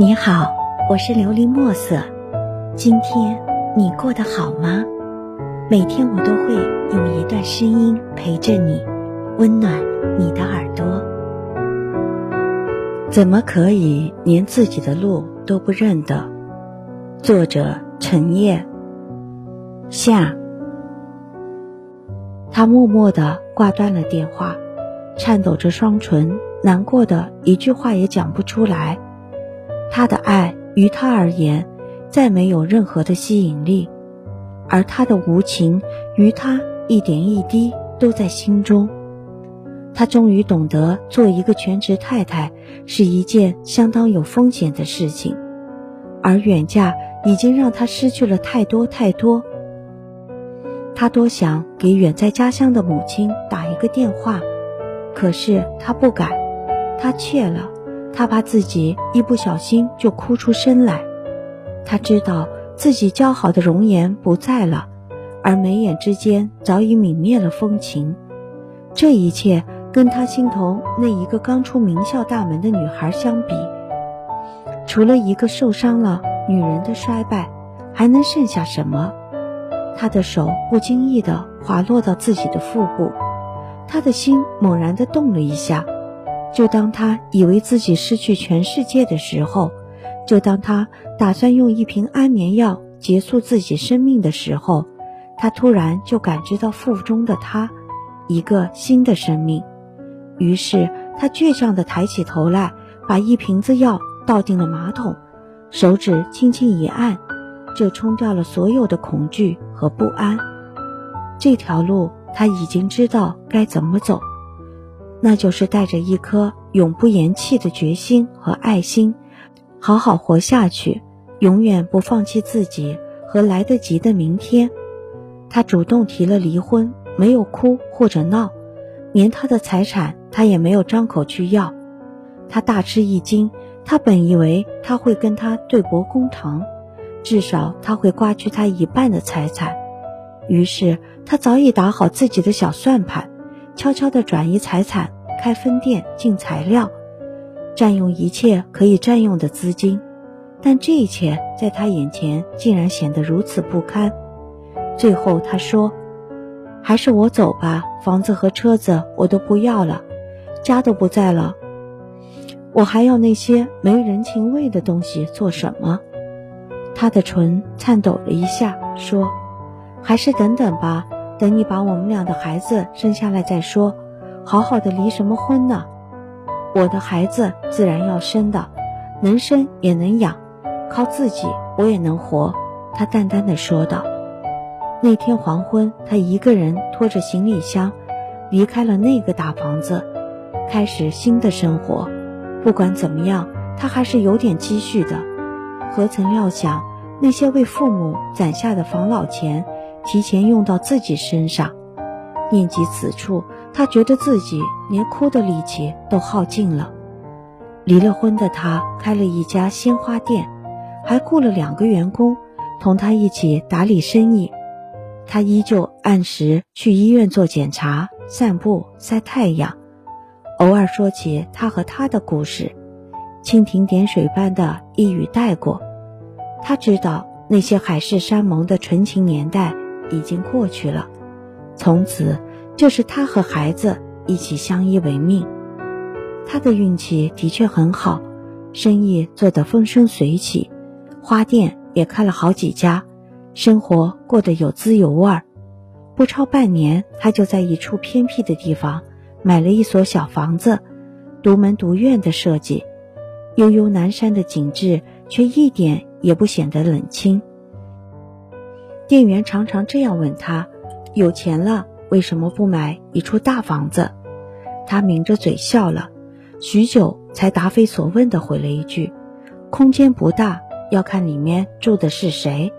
你好，我是琉璃墨色。今天你过得好吗？每天我都会用一段声音陪着你，温暖你的耳朵。怎么可以连自己的路都不认得？作者：陈烨。下。他默默地挂断了电话，颤抖着双唇，难过的一句话也讲不出来。他的爱于他而言，再没有任何的吸引力，而他的无情于他一点一滴都在心中。他终于懂得，做一个全职太太是一件相当有风险的事情，而远嫁已经让他失去了太多太多。他多想给远在家乡的母亲打一个电话，可是他不敢，他怯了。他怕自己一不小心就哭出声来，他知道自己姣好的容颜不在了，而眉眼之间早已泯灭了风情。这一切跟他心头那一个刚出名校大门的女孩相比，除了一个受伤了女人的衰败，还能剩下什么？他的手不经意地滑落到自己的腹部，他的心猛然地动了一下。就当他以为自己失去全世界的时候，就当他打算用一瓶安眠药结束自己生命的时候，他突然就感知到腹中的他，一个新的生命。于是他倔强地抬起头来，把一瓶子药倒进了马桶，手指轻轻一按，就冲掉了所有的恐惧和不安。这条路他已经知道该怎么走。那就是带着一颗永不言弃的决心和爱心，好好活下去，永远不放弃自己和来得及的明天。他主动提了离婚，没有哭或者闹，连他的财产他也没有张口去要。他大吃一惊，他本以为他会跟他对簿公堂，至少他会刮去他一半的财产。于是他早已打好自己的小算盘。悄悄地转移财产，开分店，进材料，占用一切可以占用的资金，但这一切在他眼前竟然显得如此不堪。最后他说：“还是我走吧，房子和车子我都不要了，家都不在了，我还要那些没人情味的东西做什么？”他的唇颤抖了一下，说：“还是等等吧。”等你把我们俩的孩子生下来再说，好好的离什么婚呢？我的孩子自然要生的，能生也能养，靠自己我也能活。他淡淡的说道。那天黄昏，他一个人拖着行李箱，离开了那个大房子，开始新的生活。不管怎么样，他还是有点积蓄的。何曾料想，那些为父母攒下的防老钱。提前用到自己身上，念及此处，他觉得自己连哭的力气都耗尽了。离了婚的他开了一家鲜花店，还雇了两个员工同他一起打理生意。他依旧按时去医院做检查、散步、晒太阳，偶尔说起他和他的故事，蜻蜓点水般的一语带过。他知道那些海誓山盟的纯情年代。已经过去了，从此就是他和孩子一起相依为命。他的运气的确很好，生意做得风生水起，花店也开了好几家，生活过得有滋有味儿。不超半年，他就在一处偏僻的地方买了一所小房子，独门独院的设计，悠悠南山的景致却一点也不显得冷清。店员常常这样问他：“有钱了为什么不买一处大房子？”他抿着嘴笑了，许久才答非所问地回了一句：“空间不大，要看里面住的是谁。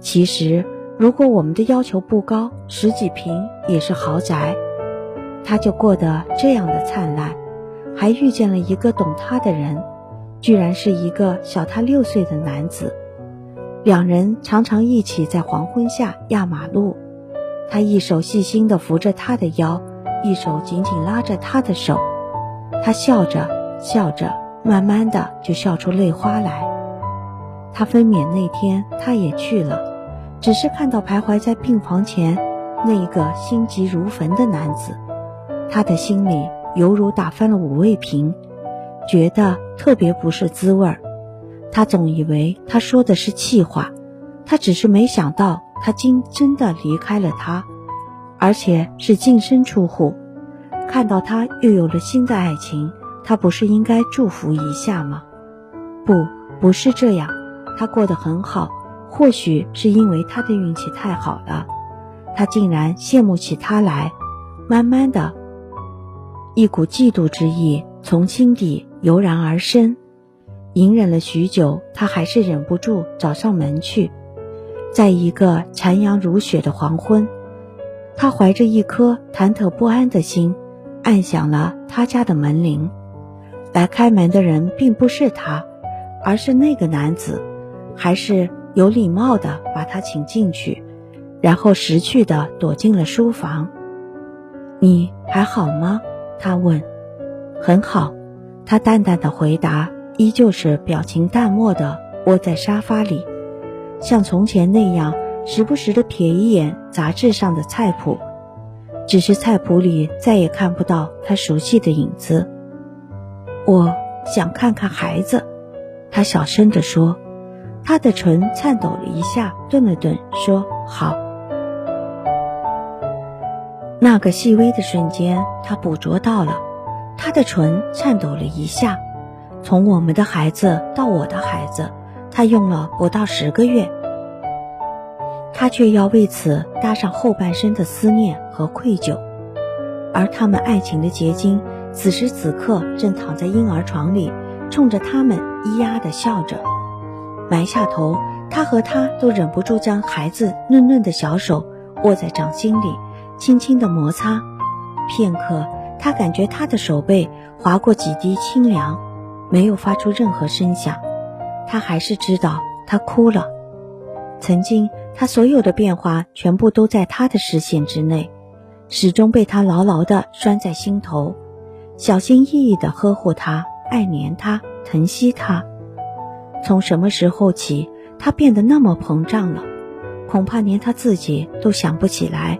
其实，如果我们的要求不高，十几平也是豪宅。”他就过得这样的灿烂，还遇见了一个懂他的人，居然是一个小他六岁的男子。两人常常一起在黄昏下压马路，他一手细心地扶着她的腰，一手紧紧拉着她的手。他笑着笑着，慢慢的就笑出泪花来。他分娩那天，他也去了，只是看到徘徊在病房前那一个心急如焚的男子，他的心里犹如打翻了五味瓶，觉得特别不是滋味儿。他总以为他说的是气话，他只是没想到他竟真的离开了他，而且是净身出户。看到他又有了新的爱情，他不是应该祝福一下吗？不，不是这样。他过得很好，或许是因为他的运气太好了，他竟然羡慕起他来。慢慢的，一股嫉妒之意从心底油然而生。隐忍了许久，他还是忍不住找上门去。在一个残阳如血的黄昏，他怀着一颗忐忑不安的心，按响了他家的门铃。来开门的人并不是他，而是那个男子。还是有礼貌的把他请进去，然后识趣的躲进了书房。你还好吗？他问。很好，他淡淡的回答，依旧是表情淡漠的窝在沙发里，像从前那样，时不时的瞥一眼杂志上的菜谱，只是菜谱里再也看不到他熟悉的影子。我想看看孩子，他小声地说。他的唇颤抖了一下，顿了顿，说：“好。”那个细微的瞬间，他捕捉到了。他的唇颤抖了一下。从我们的孩子到我的孩子，他用了不到十个月。他却要为此搭上后半生的思念和愧疚。而他们爱情的结晶，此时此刻正躺在婴儿床里，冲着他们咿呀的笑着。埋下头，他和他都忍不住将孩子嫩嫩的小手握在掌心里，轻轻地摩擦。片刻，他感觉他的手背划过几滴清凉，没有发出任何声响。他还是知道他哭了。曾经，他所有的变化全部都在他的视线之内，始终被他牢牢地拴在心头，小心翼翼地呵护他，爱怜他，疼惜他。从什么时候起，他变得那么膨胀了？恐怕连他自己都想不起来。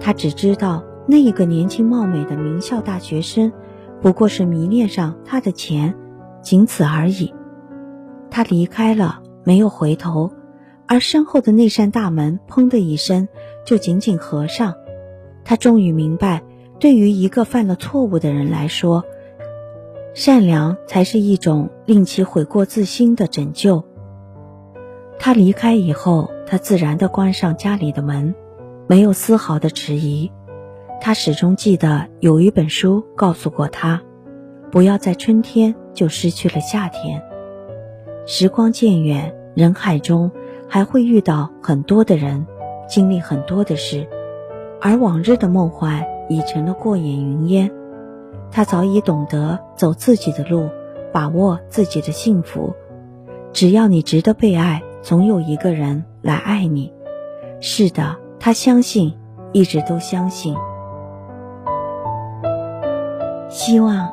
他只知道，那一个年轻貌美的名校大学生，不过是迷恋上他的钱，仅此而已。他离开了，没有回头，而身后的那扇大门“砰”的一声就紧紧合上。他终于明白，对于一个犯了错误的人来说，善良才是一种令其悔过自新的拯救。他离开以后，他自然地关上家里的门，没有丝毫的迟疑。他始终记得有一本书告诉过他，不要在春天就失去了夏天。时光渐远，人海中还会遇到很多的人，经历很多的事，而往日的梦幻已成了过眼云烟。他早已懂得走自己的路，把握自己的幸福。只要你值得被爱，总有一个人来爱你。是的，他相信，一直都相信。希望